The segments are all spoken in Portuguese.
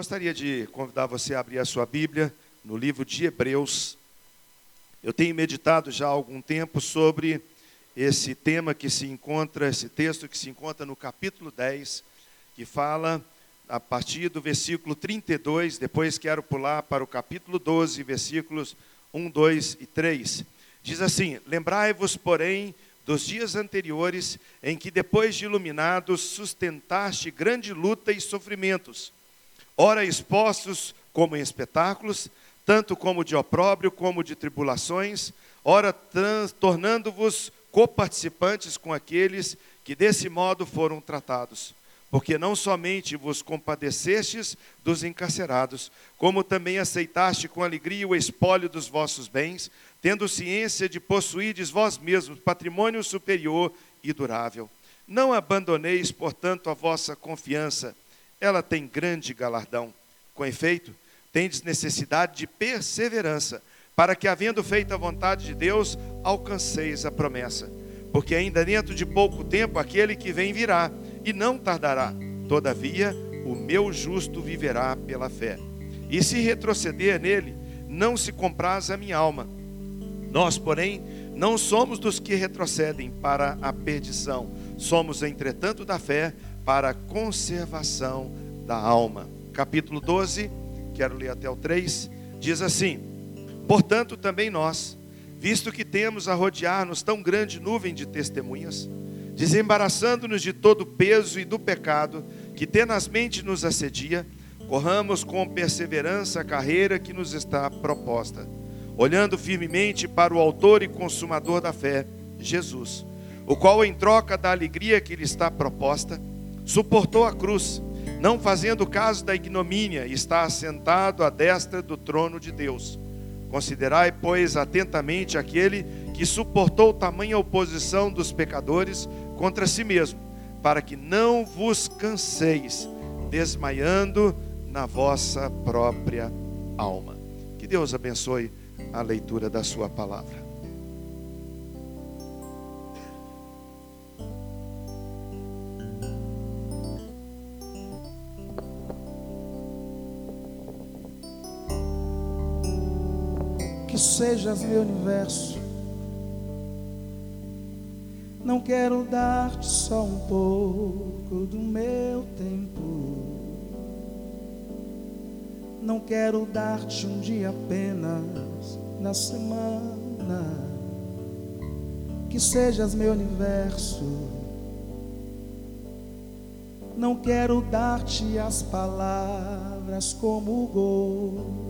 Gostaria de convidar você a abrir a sua Bíblia no livro de Hebreus. Eu tenho meditado já há algum tempo sobre esse tema que se encontra, esse texto que se encontra no capítulo 10, que fala a partir do versículo 32, depois quero pular para o capítulo 12, versículos 1, 2 e 3. Diz assim: Lembrai-vos, porém, dos dias anteriores, em que, depois de iluminados, sustentaste grande luta e sofrimentos ora expostos como em espetáculos, tanto como de opróbrio como de tribulações, ora tornando-vos coparticipantes com aqueles que desse modo foram tratados. Porque não somente vos compadecestes dos encarcerados, como também aceitaste com alegria o espólio dos vossos bens, tendo ciência de possuirdes vós mesmos patrimônio superior e durável. Não abandoneis, portanto, a vossa confiança, ela tem grande galardão. Com efeito, tendes necessidade de perseverança, para que, havendo feito a vontade de Deus, alcanceis a promessa. Porque ainda dentro de pouco tempo aquele que vem virá, e não tardará. Todavia, o meu justo viverá pela fé. E se retroceder nele, não se compraz a minha alma. Nós, porém, não somos dos que retrocedem para a perdição, somos, entretanto, da fé para a conservação da alma. Capítulo 12, quero ler até o 3, diz assim: Portanto, também nós, visto que temos a rodear-nos tão grande nuvem de testemunhas, desembaraçando-nos de todo o peso e do pecado que tenazmente nos assedia, corramos com perseverança a carreira que nos está proposta, olhando firmemente para o Autor e Consumador da fé, Jesus, o qual, em troca da alegria que lhe está proposta, suportou a cruz, não fazendo caso da ignomínia, está assentado à destra do trono de Deus. Considerai, pois, atentamente aquele que suportou tamanha oposição dos pecadores contra si mesmo, para que não vos canseis, desmaiando na vossa própria alma. Que Deus abençoe a leitura da Sua palavra. Sejas meu universo. Não quero dar-te só um pouco do meu tempo. Não quero dar-te um dia apenas na semana. Que sejas meu universo. Não quero dar-te as palavras como gotas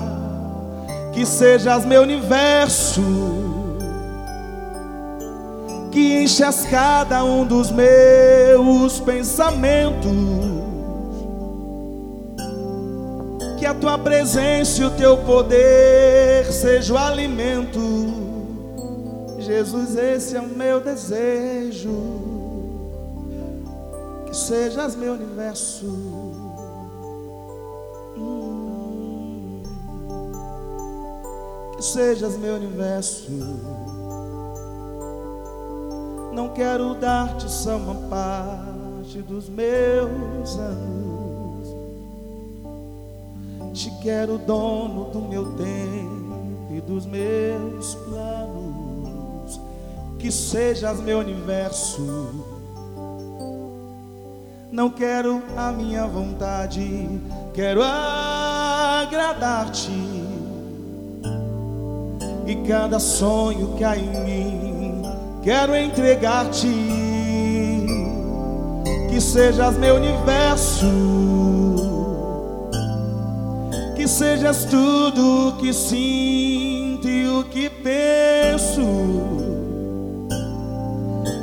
que sejas meu universo, que enches cada um dos meus pensamentos, que a tua presença e o teu poder seja o alimento. Jesus, esse é o meu desejo, que sejas meu universo. Sejas meu universo. Não quero dar-te só uma parte dos meus anos. Te quero dono do meu tempo e dos meus planos. Que sejas meu universo. Não quero a minha vontade, quero agradar-te e cada sonho que há em mim quero entregar-te. Que sejas meu universo, que sejas tudo o que sinto e o que penso.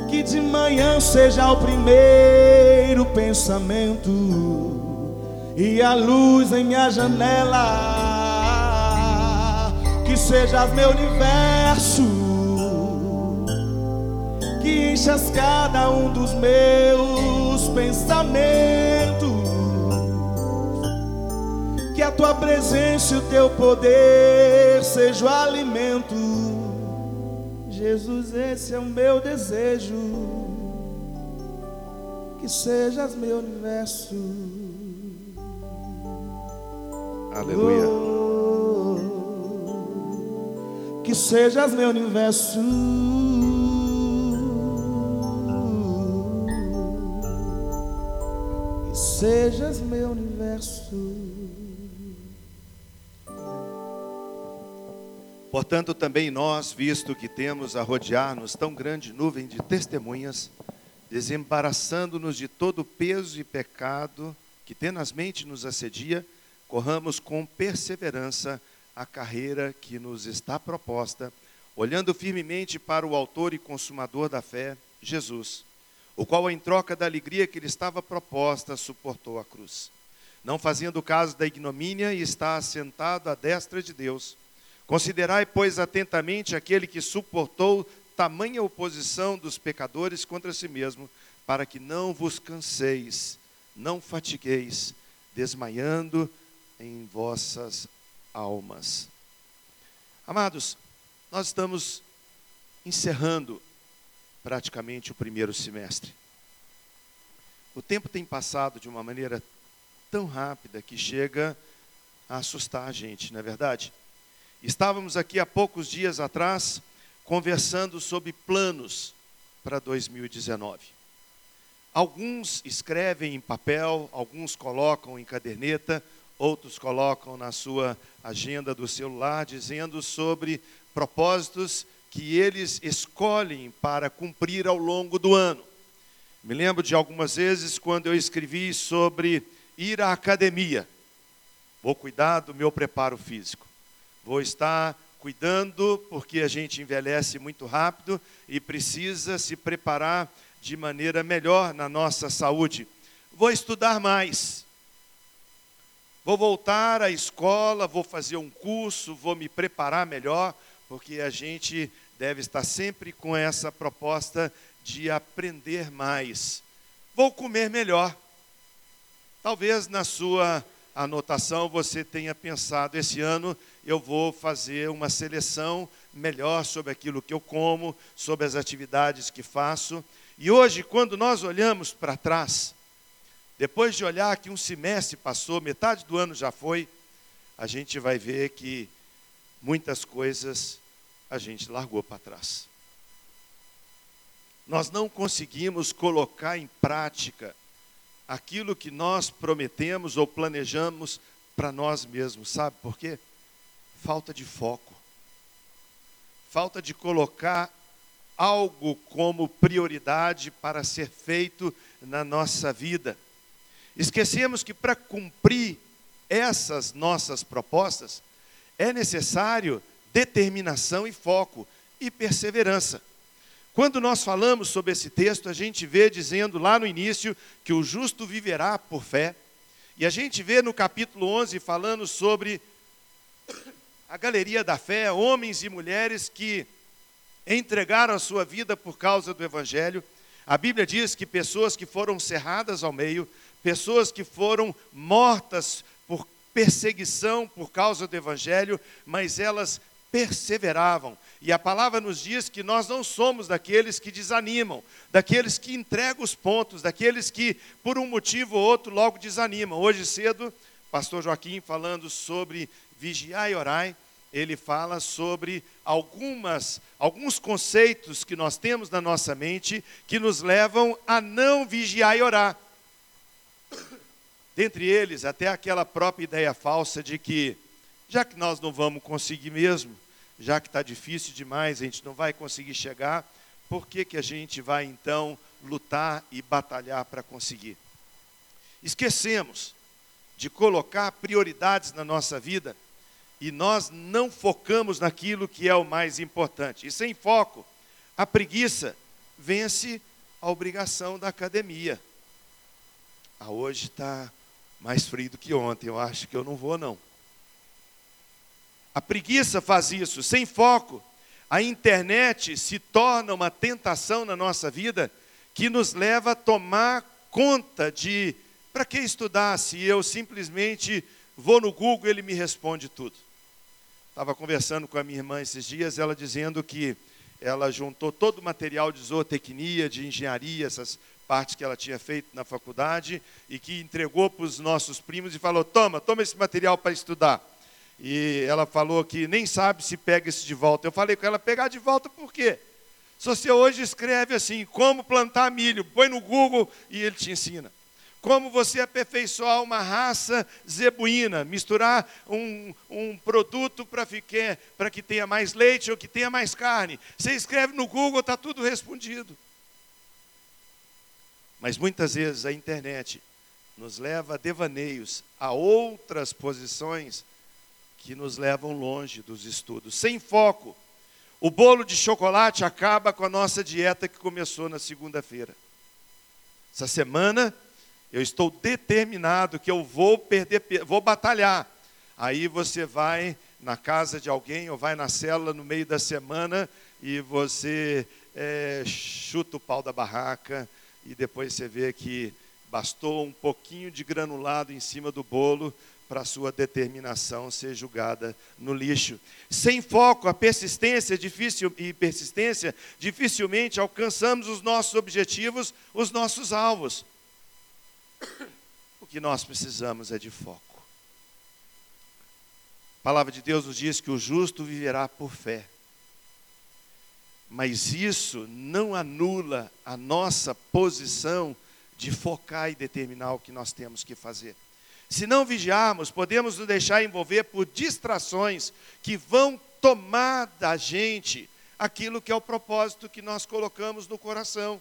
Que de manhã seja o primeiro pensamento e a luz em minha janela. Sejas meu universo, que enchas cada um dos meus pensamentos. Que a tua presença e o teu poder seja o alimento. Jesus, esse é o meu desejo. Que sejas meu universo. Aleluia. Oh, que sejas meu universo. Que sejas meu universo. Portanto, também nós, visto que temos a rodear-nos tão grande nuvem de testemunhas, desembaraçando-nos de todo peso e pecado que tenazmente nos assedia, corramos com perseverança a carreira que nos está proposta, olhando firmemente para o Autor e Consumador da fé, Jesus, o qual, em troca da alegria que lhe estava proposta, suportou a cruz. Não fazendo caso da ignomínia, e está assentado à destra de Deus. Considerai, pois, atentamente aquele que suportou tamanha oposição dos pecadores contra si mesmo, para que não vos canseis, não fatigueis, desmaiando em vossas almas. Amados, nós estamos encerrando praticamente o primeiro semestre. O tempo tem passado de uma maneira tão rápida que chega a assustar a gente, não é verdade? Estávamos aqui há poucos dias atrás conversando sobre planos para 2019. Alguns escrevem em papel, alguns colocam em caderneta, outros colocam na sua agenda do celular, dizendo sobre propósitos que eles escolhem para cumprir ao longo do ano. Me lembro de algumas vezes quando eu escrevi sobre ir à academia. Vou cuidar do meu preparo físico. Vou estar cuidando porque a gente envelhece muito rápido e precisa se preparar de maneira melhor na nossa saúde. Vou estudar mais. Vou voltar à escola, vou fazer um curso, vou me preparar melhor, porque a gente deve estar sempre com essa proposta de aprender mais. Vou comer melhor. Talvez na sua anotação você tenha pensado: esse ano eu vou fazer uma seleção melhor sobre aquilo que eu como, sobre as atividades que faço. E hoje, quando nós olhamos para trás, depois de olhar que um semestre passou, metade do ano já foi, a gente vai ver que muitas coisas a gente largou para trás. Nós não conseguimos colocar em prática aquilo que nós prometemos ou planejamos para nós mesmos, sabe por quê? Falta de foco. Falta de colocar algo como prioridade para ser feito na nossa vida. Esquecemos que para cumprir essas nossas propostas é necessário determinação e foco e perseverança. Quando nós falamos sobre esse texto, a gente vê dizendo lá no início que o justo viverá por fé, e a gente vê no capítulo 11 falando sobre a galeria da fé, homens e mulheres que entregaram a sua vida por causa do Evangelho. A Bíblia diz que pessoas que foram cerradas ao meio, pessoas que foram mortas por perseguição por causa do Evangelho, mas elas perseveravam. E a palavra nos diz que nós não somos daqueles que desanimam, daqueles que entregam os pontos, daqueles que, por um motivo ou outro, logo desanimam. Hoje cedo, pastor Joaquim falando sobre vigiar e orar, ele fala sobre algumas, alguns conceitos que nós temos na nossa mente que nos levam a não vigiar e orar. Dentre eles, até aquela própria ideia falsa de que, já que nós não vamos conseguir mesmo, já que está difícil demais, a gente não vai conseguir chegar, por que, que a gente vai então lutar e batalhar para conseguir? Esquecemos de colocar prioridades na nossa vida e nós não focamos naquilo que é o mais importante. E sem foco, a preguiça vence a obrigação da academia. Ah, hoje está mais frio do que ontem, eu acho que eu não vou não. A preguiça faz isso, sem foco. A internet se torna uma tentação na nossa vida que nos leva a tomar conta de para que estudar se eu simplesmente vou no Google e ele me responde tudo. Estava conversando com a minha irmã esses dias, ela dizendo que ela juntou todo o material de zootecnia, de engenharia, essas partes que ela tinha feito na faculdade, e que entregou para os nossos primos e falou: Toma, toma esse material para estudar. E ela falou que nem sabe se pega isso de volta. Eu falei com ela: pegar de volta por quê? Se você hoje escreve assim, como plantar milho, põe no Google e ele te ensina. Como você aperfeiçoar uma raça zebuína, misturar um, um produto para que tenha mais leite ou que tenha mais carne. Você escreve no Google, está tudo respondido. Mas muitas vezes a internet nos leva a devaneios, a outras posições que nos levam longe dos estudos, sem foco. O bolo de chocolate acaba com a nossa dieta que começou na segunda-feira. Essa semana eu estou determinado que eu vou perder, vou batalhar. Aí você vai na casa de alguém ou vai na célula no meio da semana e você é, chuta o pau da barraca e depois você vê que bastou um pouquinho de granulado em cima do bolo para sua determinação ser julgada no lixo. Sem foco, a persistência difícil, e persistência, dificilmente alcançamos os nossos objetivos, os nossos alvos. O que nós precisamos é de foco. A palavra de Deus nos diz que o justo viverá por fé. Mas isso não anula a nossa posição de focar e determinar o que nós temos que fazer. Se não vigiarmos, podemos nos deixar envolver por distrações que vão tomar da gente aquilo que é o propósito que nós colocamos no coração.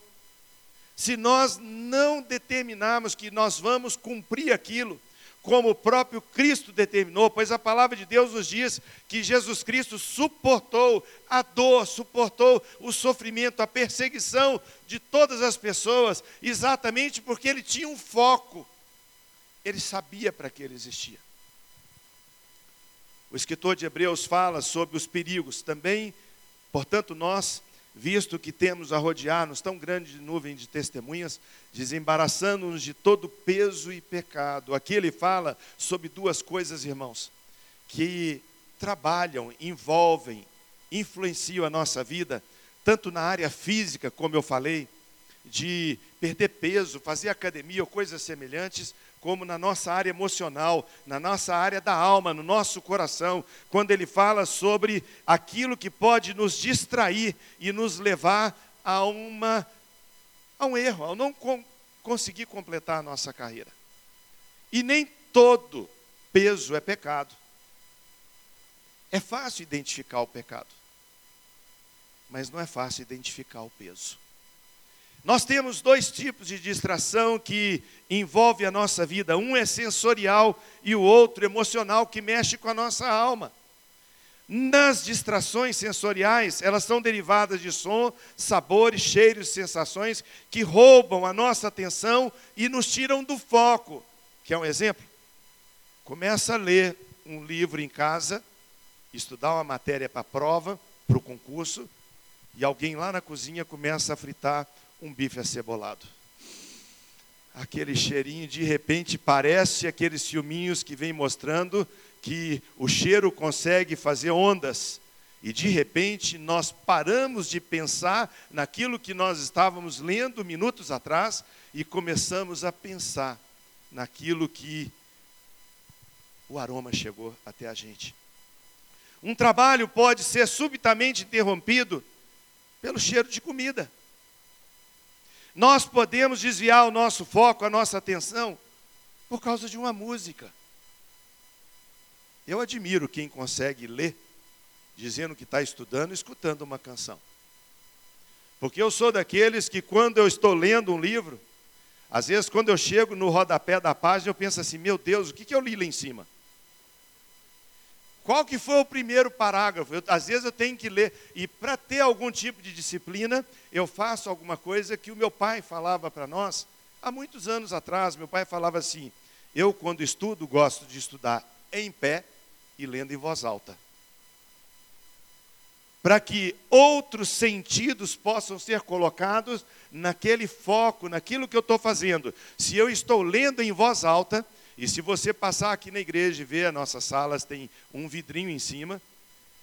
Se nós não determinarmos que nós vamos cumprir aquilo, como o próprio Cristo determinou, pois a palavra de Deus nos diz que Jesus Cristo suportou a dor, suportou o sofrimento, a perseguição de todas as pessoas, exatamente porque ele tinha um foco ele sabia para que ele existia. O escritor de Hebreus fala sobre os perigos. Também, portanto, nós, visto que temos a rodear-nos tão grande nuvem de testemunhas, desembaraçando-nos de todo peso e pecado. Aqui ele fala sobre duas coisas, irmãos, que trabalham, envolvem, influenciam a nossa vida, tanto na área física, como eu falei, de perder peso, fazer academia ou coisas semelhantes, como na nossa área emocional, na nossa área da alma, no nosso coração, quando ele fala sobre aquilo que pode nos distrair e nos levar a, uma, a um erro, ao não com, conseguir completar a nossa carreira. E nem todo peso é pecado. É fácil identificar o pecado, mas não é fácil identificar o peso. Nós temos dois tipos de distração que envolve a nossa vida. Um é sensorial e o outro emocional, que mexe com a nossa alma. Nas distrações sensoriais, elas são derivadas de som, sabores, cheiros, sensações que roubam a nossa atenção e nos tiram do foco. Quer um exemplo? Começa a ler um livro em casa, estudar uma matéria para a prova, para o concurso, e alguém lá na cozinha começa a fritar um bife acebolado. Aquele cheirinho, de repente, parece aqueles filminhos que vem mostrando que o cheiro consegue fazer ondas. E de repente nós paramos de pensar naquilo que nós estávamos lendo minutos atrás e começamos a pensar naquilo que o aroma chegou até a gente. Um trabalho pode ser subitamente interrompido pelo cheiro de comida. Nós podemos desviar o nosso foco, a nossa atenção, por causa de uma música. Eu admiro quem consegue ler, dizendo que está estudando, escutando uma canção. Porque eu sou daqueles que, quando eu estou lendo um livro, às vezes, quando eu chego no rodapé da página, eu penso assim: meu Deus, o que, que eu li lá em cima? Qual que foi o primeiro parágrafo? Eu, às vezes eu tenho que ler. E para ter algum tipo de disciplina, eu faço alguma coisa que o meu pai falava para nós há muitos anos atrás. Meu pai falava assim: Eu, quando estudo, gosto de estudar em pé e lendo em voz alta. Para que outros sentidos possam ser colocados naquele foco, naquilo que eu estou fazendo. Se eu estou lendo em voz alta, e se você passar aqui na igreja e ver as nossas salas, tem um vidrinho em cima.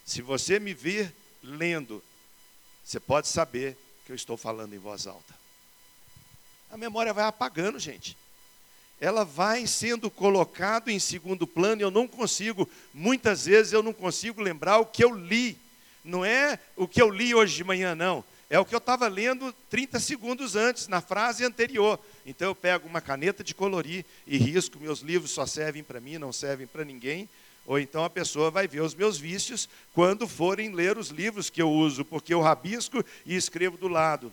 Se você me ver lendo, você pode saber que eu estou falando em voz alta. A memória vai apagando, gente. Ela vai sendo colocado em segundo plano e eu não consigo, muitas vezes eu não consigo lembrar o que eu li. Não é o que eu li hoje de manhã, não. É o que eu estava lendo 30 segundos antes, na frase anterior. Então eu pego uma caneta de colorir e risco, meus livros só servem para mim, não servem para ninguém. Ou então a pessoa vai ver os meus vícios quando forem ler os livros que eu uso, porque eu rabisco e escrevo do lado.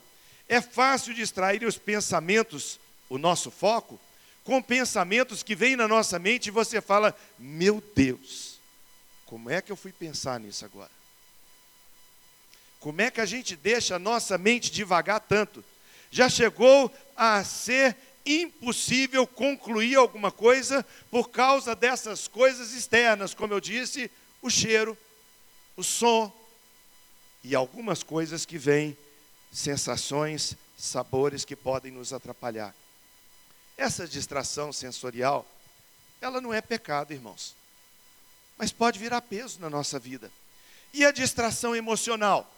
É fácil distrair os pensamentos, o nosso foco, com pensamentos que vêm na nossa mente e você fala: Meu Deus, como é que eu fui pensar nisso agora? Como é que a gente deixa a nossa mente devagar tanto? Já chegou a ser impossível concluir alguma coisa por causa dessas coisas externas, como eu disse, o cheiro, o som e algumas coisas que vêm, sensações, sabores que podem nos atrapalhar. Essa distração sensorial, ela não é pecado, irmãos, mas pode virar peso na nossa vida. E a distração emocional?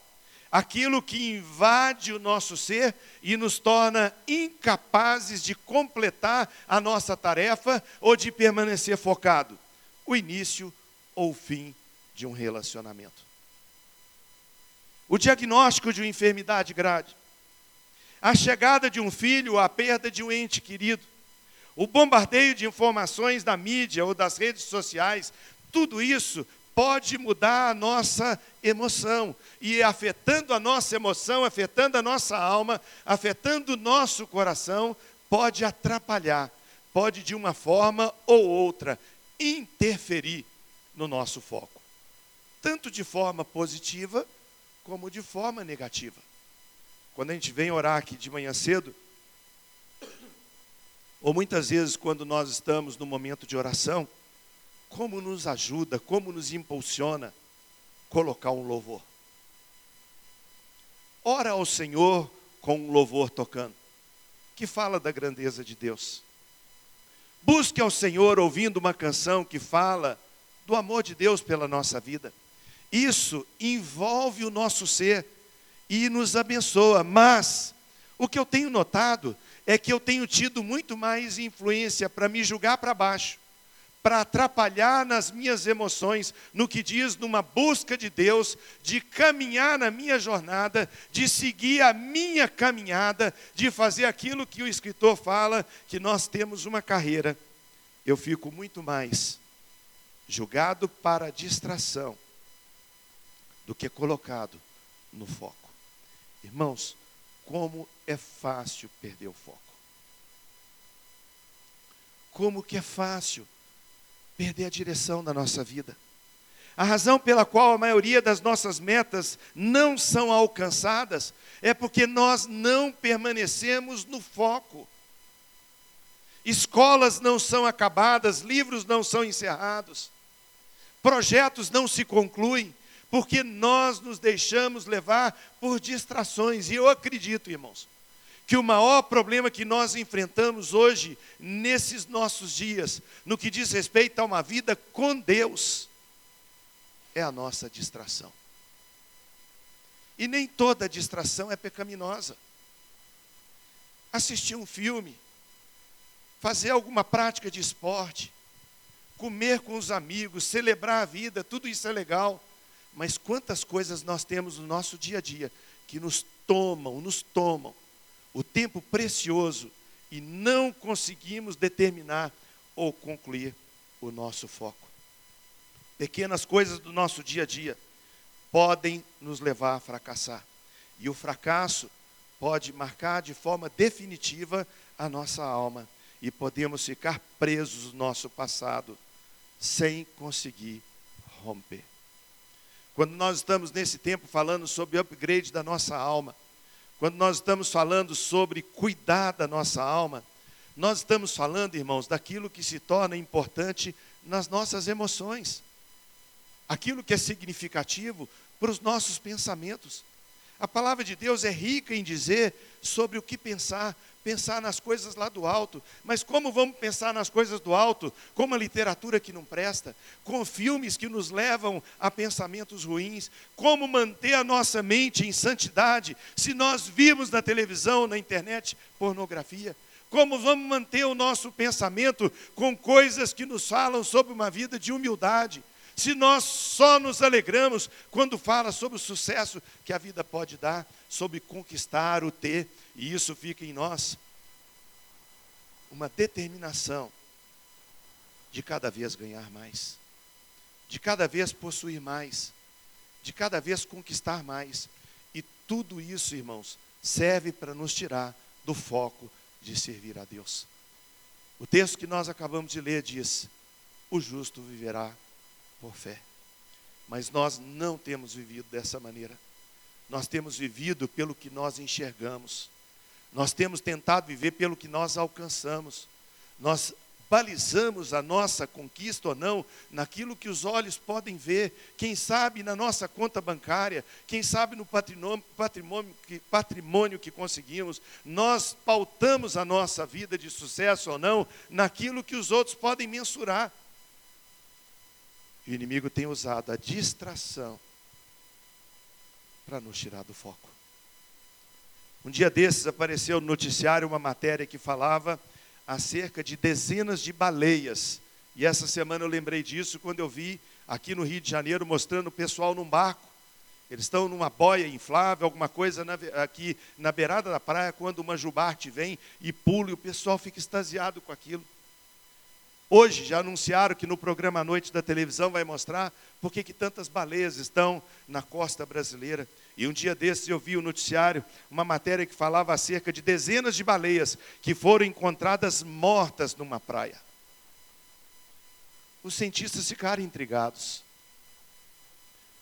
Aquilo que invade o nosso ser e nos torna incapazes de completar a nossa tarefa ou de permanecer focado. O início ou o fim de um relacionamento. O diagnóstico de uma enfermidade grave, a chegada de um filho, a perda de um ente querido, o bombardeio de informações da mídia ou das redes sociais, tudo isso pode mudar a nossa emoção. E afetando a nossa emoção, afetando a nossa alma, afetando o nosso coração, pode atrapalhar, pode de uma forma ou outra interferir no nosso foco. Tanto de forma positiva como de forma negativa. Quando a gente vem orar aqui de manhã cedo, ou muitas vezes quando nós estamos no momento de oração, como nos ajuda, como nos impulsiona colocar um louvor. Ora ao Senhor com um louvor tocando, que fala da grandeza de Deus. Busque ao Senhor ouvindo uma canção que fala do amor de Deus pela nossa vida. Isso envolve o nosso ser e nos abençoa, mas o que eu tenho notado é que eu tenho tido muito mais influência para me julgar para baixo para atrapalhar nas minhas emoções, no que diz numa busca de Deus, de caminhar na minha jornada, de seguir a minha caminhada, de fazer aquilo que o escritor fala, que nós temos uma carreira. Eu fico muito mais julgado para distração do que colocado no foco. Irmãos, como é fácil perder o foco. Como que é fácil perder a direção da nossa vida. A razão pela qual a maioria das nossas metas não são alcançadas é porque nós não permanecemos no foco. Escolas não são acabadas, livros não são encerrados, projetos não se concluem, porque nós nos deixamos levar por distrações. E eu acredito, irmãos, que o maior problema que nós enfrentamos hoje, nesses nossos dias, no que diz respeito a uma vida com Deus, é a nossa distração. E nem toda distração é pecaminosa. Assistir um filme, fazer alguma prática de esporte, comer com os amigos, celebrar a vida, tudo isso é legal. Mas quantas coisas nós temos no nosso dia a dia que nos tomam, nos tomam o tempo precioso e não conseguimos determinar ou concluir o nosso foco. Pequenas coisas do nosso dia a dia podem nos levar a fracassar. E o fracasso pode marcar de forma definitiva a nossa alma e podemos ficar presos no nosso passado sem conseguir romper. Quando nós estamos nesse tempo falando sobre o upgrade da nossa alma, quando nós estamos falando sobre cuidar da nossa alma, Nós estamos falando, irmãos, daquilo que se torna importante nas nossas emoções, aquilo que é significativo para os nossos pensamentos. A palavra de Deus é rica em dizer sobre o que pensar, pensar nas coisas lá do alto. Mas como vamos pensar nas coisas do alto? Com uma literatura que não presta, com filmes que nos levam a pensamentos ruins. Como manter a nossa mente em santidade se nós vimos na televisão, na internet, pornografia? Como vamos manter o nosso pensamento com coisas que nos falam sobre uma vida de humildade? Se nós só nos alegramos quando fala sobre o sucesso que a vida pode dar, sobre conquistar o ter, e isso fica em nós uma determinação de cada vez ganhar mais, de cada vez possuir mais, de cada vez conquistar mais. E tudo isso, irmãos, serve para nos tirar do foco de servir a Deus. O texto que nós acabamos de ler diz: O justo viverá por fé. Mas nós não temos vivido dessa maneira. Nós temos vivido pelo que nós enxergamos. Nós temos tentado viver pelo que nós alcançamos. Nós balizamos a nossa conquista ou não naquilo que os olhos podem ver, quem sabe na nossa conta bancária, quem sabe no patrimônio, patrimônio, que, patrimônio que conseguimos. Nós pautamos a nossa vida de sucesso ou não naquilo que os outros podem mensurar. E o inimigo tem usado a distração para nos tirar do foco. Um dia desses apareceu no noticiário uma matéria que falava acerca de dezenas de baleias. E essa semana eu lembrei disso quando eu vi aqui no Rio de Janeiro mostrando o pessoal num barco. Eles estão numa boia inflável, alguma coisa na, aqui na beirada da praia, quando uma jubarte vem e pula, e o pessoal fica extasiado com aquilo. Hoje já anunciaram que no programa à noite da televisão vai mostrar por que tantas baleias estão na costa brasileira. E um dia desses eu vi o noticiário, uma matéria que falava acerca de dezenas de baleias que foram encontradas mortas numa praia. Os cientistas ficaram intrigados.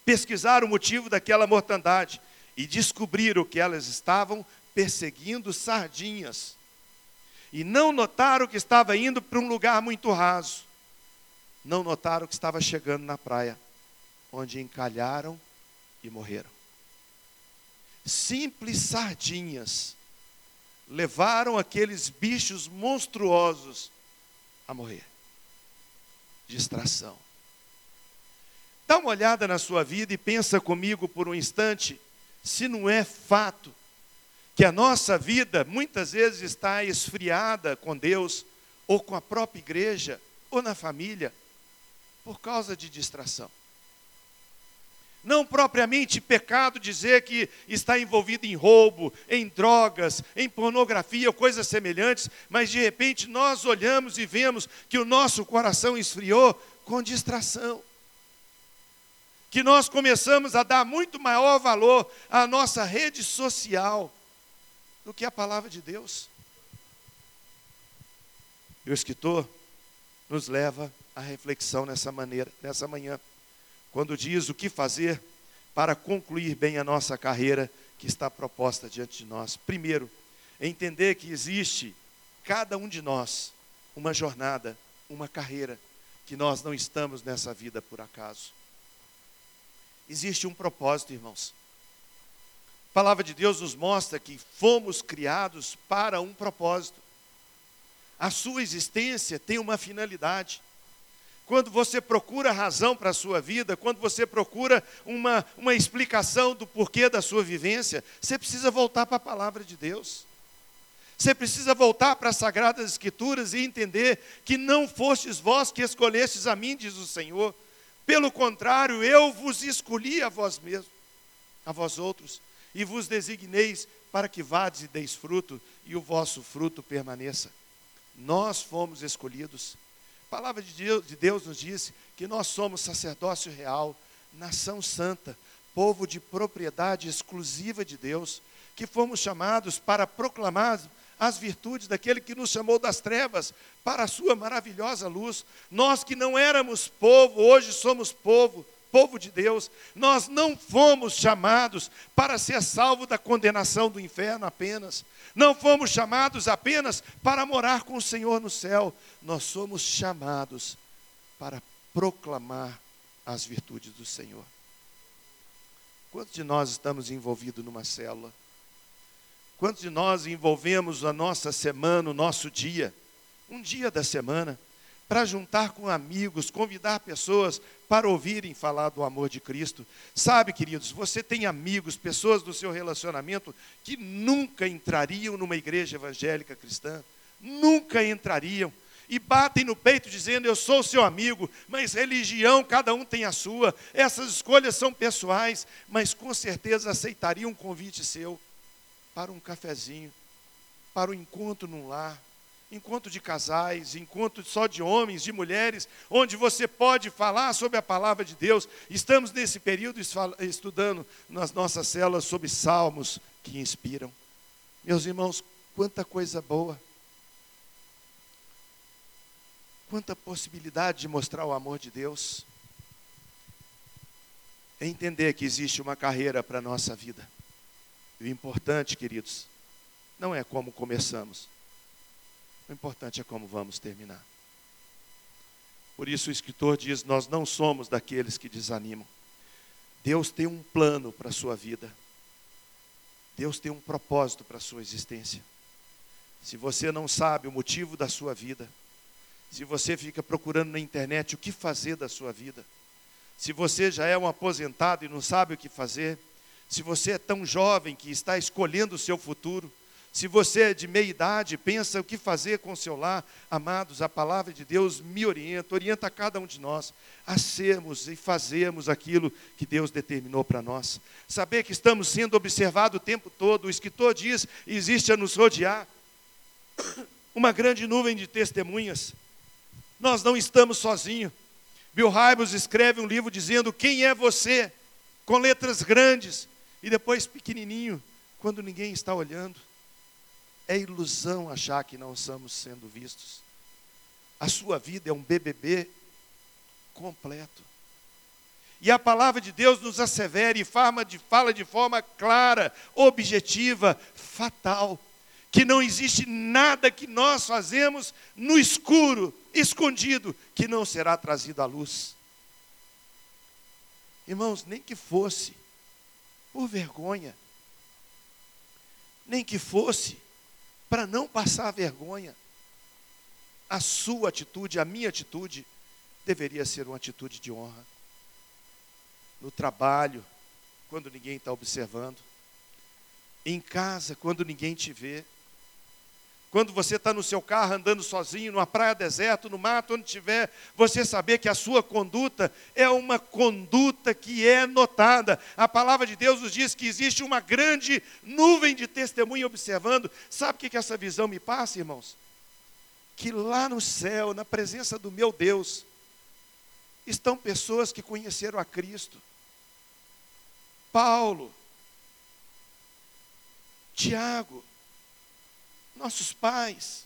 Pesquisaram o motivo daquela mortandade e descobriram que elas estavam perseguindo sardinhas. E não notaram que estava indo para um lugar muito raso. Não notaram que estava chegando na praia, onde encalharam e morreram simples sardinhas levaram aqueles bichos monstruosos a morrer. Distração. Dá uma olhada na sua vida e pensa comigo por um instante se não é fato que a nossa vida muitas vezes está esfriada com Deus, ou com a própria igreja, ou na família, por causa de distração. Não propriamente pecado dizer que está envolvido em roubo, em drogas, em pornografia ou coisas semelhantes, mas de repente nós olhamos e vemos que o nosso coração esfriou com distração. Que nós começamos a dar muito maior valor à nossa rede social do que à palavra de Deus. E o escritor nos leva à reflexão nessa maneira, nessa manhã quando diz o que fazer para concluir bem a nossa carreira que está proposta diante de nós. Primeiro, entender que existe, cada um de nós, uma jornada, uma carreira, que nós não estamos nessa vida por acaso. Existe um propósito, irmãos. A palavra de Deus nos mostra que fomos criados para um propósito. A sua existência tem uma finalidade quando você procura razão para a sua vida, quando você procura uma, uma explicação do porquê da sua vivência, você precisa voltar para a palavra de Deus. Você precisa voltar para as Sagradas Escrituras e entender que não fostes vós que escolhestes a mim, diz o Senhor. Pelo contrário, eu vos escolhi a vós mesmos, a vós outros, e vos designeis para que vades e deis fruto, e o vosso fruto permaneça. Nós fomos escolhidos a palavra de Deus, de Deus nos diz que nós somos sacerdócio real, nação santa, povo de propriedade exclusiva de Deus, que fomos chamados para proclamar as virtudes daquele que nos chamou das trevas para a sua maravilhosa luz. Nós que não éramos povo, hoje somos povo povo de Deus. Nós não fomos chamados para ser salvo da condenação do inferno apenas. Não fomos chamados apenas para morar com o Senhor no céu. Nós somos chamados para proclamar as virtudes do Senhor. Quantos de nós estamos envolvidos numa célula? Quantos de nós envolvemos a nossa semana, o nosso dia, um dia da semana, para juntar com amigos, convidar pessoas para ouvirem falar do amor de Cristo? Sabe, queridos, você tem amigos, pessoas do seu relacionamento que nunca entrariam numa igreja evangélica cristã, nunca entrariam. E batem no peito dizendo: Eu sou seu amigo, mas religião cada um tem a sua, essas escolhas são pessoais, mas com certeza aceitariam um convite seu para um cafezinho, para um encontro num lar, encontro de casais, encontro só de homens, de mulheres, onde você pode falar sobre a palavra de Deus. Estamos nesse período estudando nas nossas células sobre salmos que inspiram. Meus irmãos, quanta coisa boa Quanta possibilidade de mostrar o amor de Deus. É entender que existe uma carreira para a nossa vida. E o importante, queridos, não é como começamos. O importante é como vamos terminar. Por isso o escritor diz: Nós não somos daqueles que desanimam. Deus tem um plano para a sua vida. Deus tem um propósito para a sua existência. Se você não sabe o motivo da sua vida, se você fica procurando na internet o que fazer da sua vida, se você já é um aposentado e não sabe o que fazer, se você é tão jovem que está escolhendo o seu futuro, se você é de meia idade, pensa o que fazer com o seu lar, amados, a palavra de Deus me orienta, orienta cada um de nós a sermos e fazermos aquilo que Deus determinou para nós. Saber que estamos sendo observados o tempo todo, o escritor diz: existe a nos rodear uma grande nuvem de testemunhas nós não estamos sozinhos. Bill Hybels escreve um livro dizendo quem é você, com letras grandes e depois pequenininho, quando ninguém está olhando. É ilusão achar que não estamos sendo vistos. A sua vida é um BBB completo. E a palavra de Deus nos assevera e fala de, fala de forma clara, objetiva, fatal que não existe nada que nós fazemos no escuro, escondido, que não será trazido à luz. Irmãos, nem que fosse por vergonha, nem que fosse para não passar vergonha, a sua atitude, a minha atitude, deveria ser uma atitude de honra. No trabalho, quando ninguém está observando, em casa, quando ninguém te vê, quando você está no seu carro andando sozinho, numa praia deserta, no mato, onde estiver, você saber que a sua conduta é uma conduta que é notada. A palavra de Deus nos diz que existe uma grande nuvem de testemunho observando. Sabe o que, que essa visão me passa, irmãos? Que lá no céu, na presença do meu Deus, estão pessoas que conheceram a Cristo. Paulo, Tiago, nossos pais,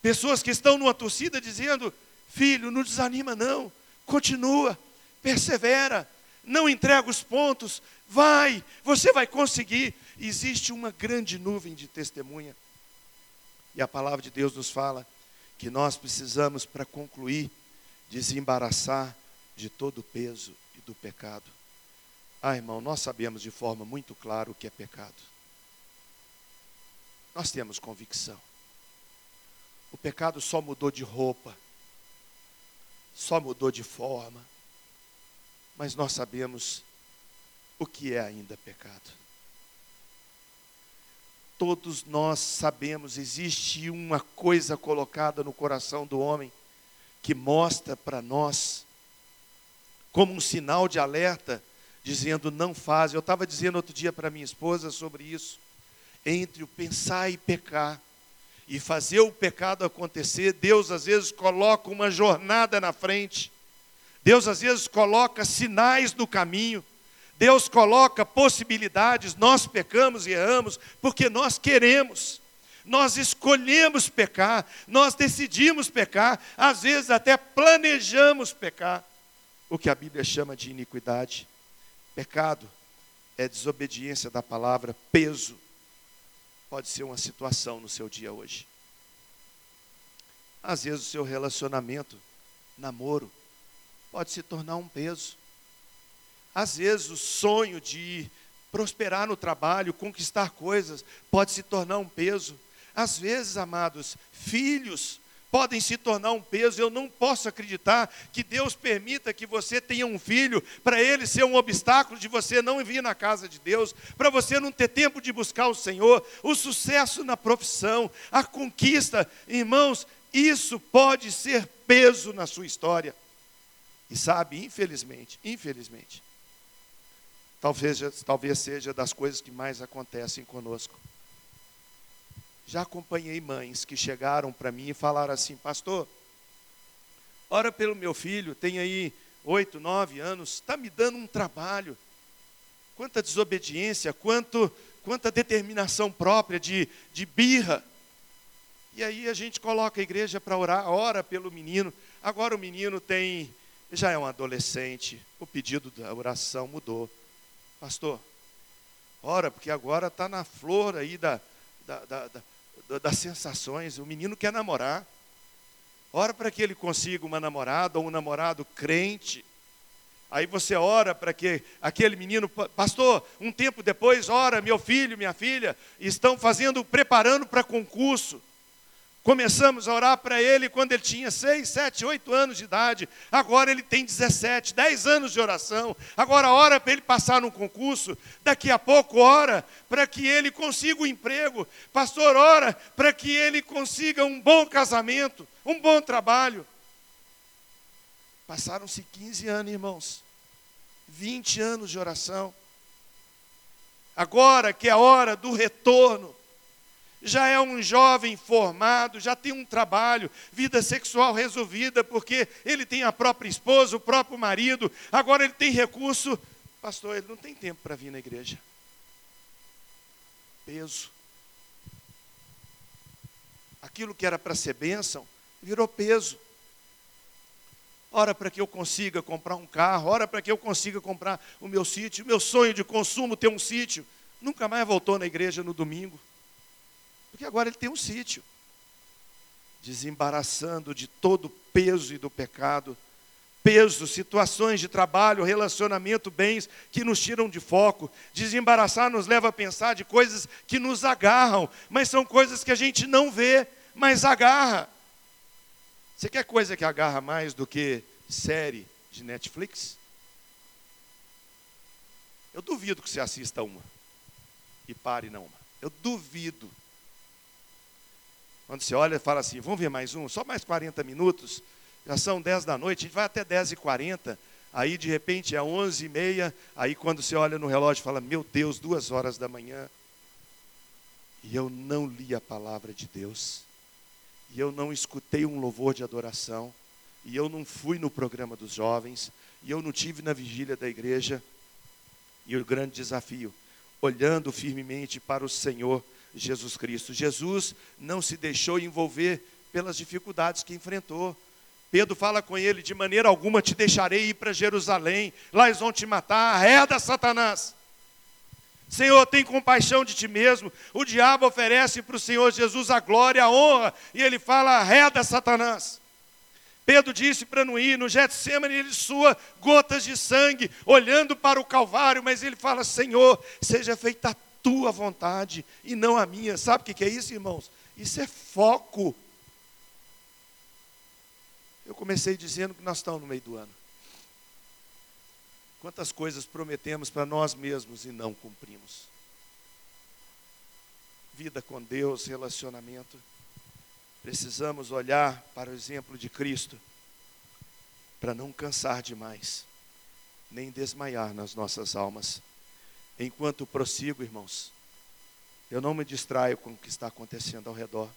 pessoas que estão numa torcida dizendo: filho, não desanima não, continua, persevera, não entrega os pontos, vai, você vai conseguir. Existe uma grande nuvem de testemunha. E a palavra de Deus nos fala que nós precisamos, para concluir, desembaraçar de todo o peso e do pecado. Ah, irmão, nós sabemos de forma muito clara o que é pecado. Nós temos convicção. O pecado só mudou de roupa, só mudou de forma, mas nós sabemos o que é ainda pecado. Todos nós sabemos, existe uma coisa colocada no coração do homem que mostra para nós, como um sinal de alerta, dizendo: não faz. Eu estava dizendo outro dia para minha esposa sobre isso entre o pensar e pecar e fazer o pecado acontecer, Deus às vezes coloca uma jornada na frente. Deus às vezes coloca sinais no caminho. Deus coloca possibilidades. Nós pecamos e erramos porque nós queremos. Nós escolhemos pecar, nós decidimos pecar, às vezes até planejamos pecar. o que a Bíblia chama de iniquidade. Pecado é desobediência da palavra, peso pode ser uma situação no seu dia hoje. Às vezes o seu relacionamento, namoro, pode se tornar um peso. Às vezes o sonho de prosperar no trabalho, conquistar coisas, pode se tornar um peso. Às vezes, amados, filhos podem se tornar um peso. Eu não posso acreditar que Deus permita que você tenha um filho para ele ser um obstáculo de você não vir na casa de Deus, para você não ter tempo de buscar o Senhor, o sucesso na profissão, a conquista. Irmãos, isso pode ser peso na sua história. E sabe, infelizmente, infelizmente, talvez, talvez seja das coisas que mais acontecem conosco. Já acompanhei mães que chegaram para mim e falaram assim: Pastor, ora pelo meu filho, tem aí oito, nove anos, está me dando um trabalho. Quanta desobediência, quanto, quanta determinação própria de, de birra. E aí a gente coloca a igreja para orar, ora pelo menino. Agora o menino tem, já é um adolescente, o pedido da oração mudou. Pastor, ora, porque agora está na flor aí da, da, da, da das sensações. O menino quer namorar. Ora para que ele consiga uma namorada ou um namorado crente. Aí você ora para que aquele menino, pastor, um tempo depois, ora, meu filho, minha filha, estão fazendo, preparando para concurso. Começamos a orar para ele quando ele tinha 6, 7, 8 anos de idade. Agora ele tem 17, 10 anos de oração. Agora ora para ele passar no concurso. Daqui a pouco ora para que ele consiga um emprego. Pastor, ora para que ele consiga um bom casamento, um bom trabalho. Passaram-se 15 anos, irmãos. 20 anos de oração. Agora que é a hora do retorno já é um jovem formado, já tem um trabalho, vida sexual resolvida, porque ele tem a própria esposa, o próprio marido, agora ele tem recurso. Pastor, ele não tem tempo para vir na igreja. Peso. Aquilo que era para ser bênção, virou peso. Ora para que eu consiga comprar um carro, ora para que eu consiga comprar o meu sítio, meu sonho de consumo ter um sítio. Nunca mais voltou na igreja no domingo. Porque agora ele tem um sítio, desembaraçando de todo o peso e do pecado, peso, situações de trabalho, relacionamento, bens que nos tiram de foco. Desembaraçar nos leva a pensar de coisas que nos agarram, mas são coisas que a gente não vê, mas agarra. Você quer coisa que agarra mais do que série de Netflix? Eu duvido que você assista uma e pare não uma. Eu duvido. Quando você olha e fala assim, vamos ver mais um, só mais 40 minutos, já são 10 da noite, a gente vai até 10 e 40 aí de repente é 11 e meia, aí quando você olha no relógio fala, meu Deus, duas horas da manhã, e eu não li a palavra de Deus, e eu não escutei um louvor de adoração, e eu não fui no programa dos jovens, e eu não tive na vigília da igreja, e o grande desafio, olhando firmemente para o Senhor, Jesus Cristo. Jesus não se deixou envolver pelas dificuldades que enfrentou. Pedro fala com ele: de maneira alguma te deixarei ir para Jerusalém, lá eles vão te matar, arreda Satanás. Senhor, tem compaixão de ti mesmo. O diabo oferece para o Senhor Jesus a glória, a honra, e ele fala: arreda Satanás. Pedro disse para não ir, no Getsemane ele sua gotas de sangue, olhando para o Calvário, mas ele fala: Senhor, seja feita a tua vontade e não a minha. Sabe o que é isso, irmãos? Isso é foco. Eu comecei dizendo que nós estamos no meio do ano. Quantas coisas prometemos para nós mesmos e não cumprimos? Vida com Deus, relacionamento. Precisamos olhar para o exemplo de Cristo para não cansar demais, nem desmaiar nas nossas almas. Enquanto prossigo, irmãos, eu não me distraio com o que está acontecendo ao redor.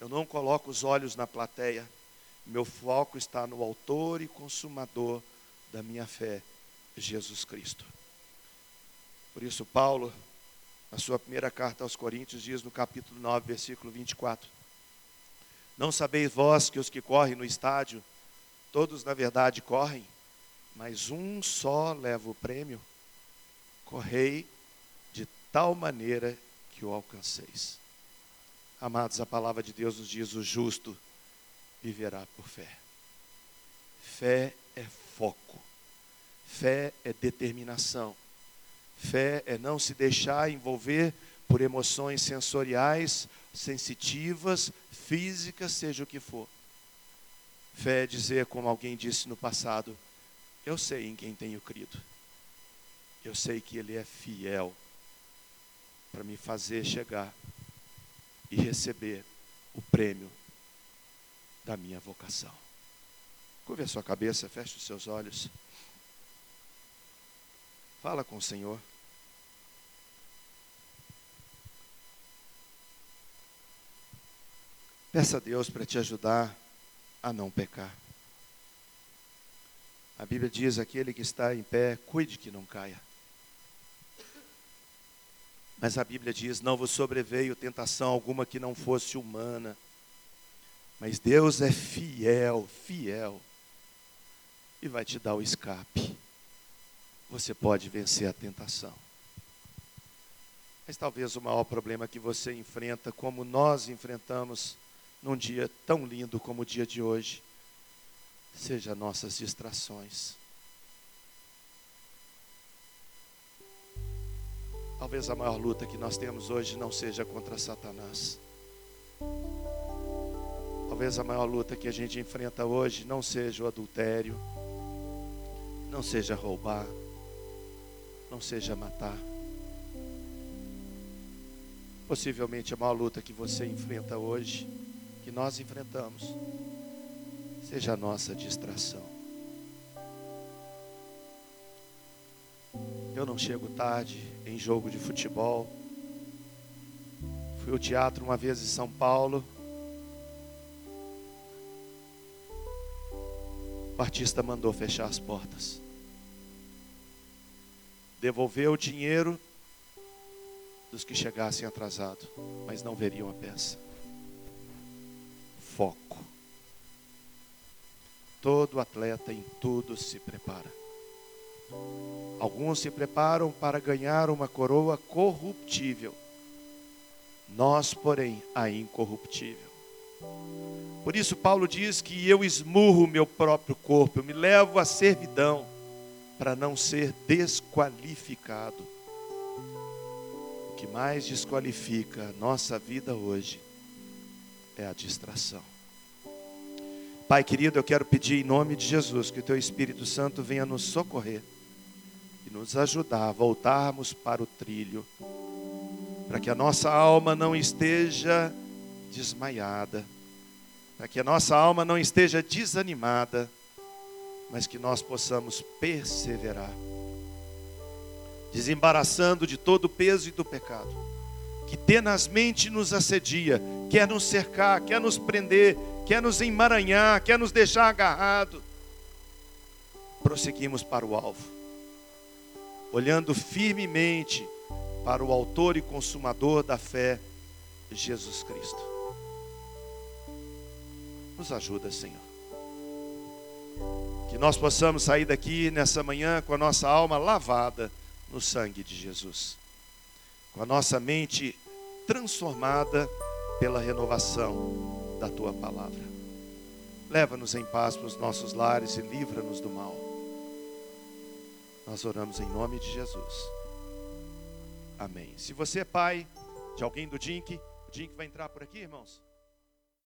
Eu não coloco os olhos na plateia. Meu foco está no autor e consumador da minha fé, Jesus Cristo. Por isso, Paulo, na sua primeira carta aos Coríntios, diz no capítulo 9, versículo 24: Não sabeis vós que os que correm no estádio, todos na verdade correm, mas um só leva o prêmio. Correi de tal maneira que o alcanceis. Amados, a palavra de Deus nos diz: o justo viverá por fé. Fé é foco, fé é determinação, fé é não se deixar envolver por emoções sensoriais, sensitivas, físicas, seja o que for. Fé é dizer, como alguém disse no passado, eu sei em quem tenho crido. Eu sei que Ele é fiel para me fazer chegar e receber o prêmio da minha vocação. Curve a sua cabeça, feche os seus olhos. Fala com o Senhor. Peça a Deus para te ajudar a não pecar. A Bíblia diz: aquele que está em pé, cuide que não caia. Mas a Bíblia diz: não vos sobreveio tentação alguma que não fosse humana. Mas Deus é fiel, fiel, e vai te dar o escape. Você pode vencer a tentação. Mas talvez o maior problema que você enfrenta, como nós enfrentamos, num dia tão lindo como o dia de hoje, seja nossas distrações. Talvez a maior luta que nós temos hoje não seja contra Satanás. Talvez a maior luta que a gente enfrenta hoje não seja o adultério, não seja roubar, não seja matar. Possivelmente a maior luta que você enfrenta hoje que nós enfrentamos seja a nossa distração. Eu não chego tarde em jogo de futebol. Fui ao teatro uma vez em São Paulo. O artista mandou fechar as portas. Devolveu o dinheiro dos que chegassem atrasados, mas não veriam a peça foco. Todo atleta em tudo se prepara. Alguns se preparam para ganhar uma coroa corruptível. Nós, porém, a incorruptível. Por isso, Paulo diz que eu esmurro o meu próprio corpo, eu me levo à servidão para não ser desqualificado. O que mais desqualifica a nossa vida hoje é a distração. Pai querido, eu quero pedir em nome de Jesus que o Teu Espírito Santo venha nos socorrer nos ajudar a voltarmos para o trilho, para que a nossa alma não esteja desmaiada, para que a nossa alma não esteja desanimada, mas que nós possamos perseverar, desembaraçando de todo o peso e do pecado que tenazmente nos assedia, quer nos cercar, quer nos prender, quer nos emaranhar, quer nos deixar agarrado. Prosseguimos para o alvo, olhando firmemente para o Autor e Consumador da fé, Jesus Cristo. Nos ajuda, Senhor. Que nós possamos sair daqui nessa manhã com a nossa alma lavada no sangue de Jesus com a nossa mente transformada pela renovação da tua palavra. Leva-nos em paz para os nossos lares e livra-nos do mal. Nós oramos em nome de Jesus. Amém. Se você é pai de alguém do Dink, o Dink vai entrar por aqui, irmãos.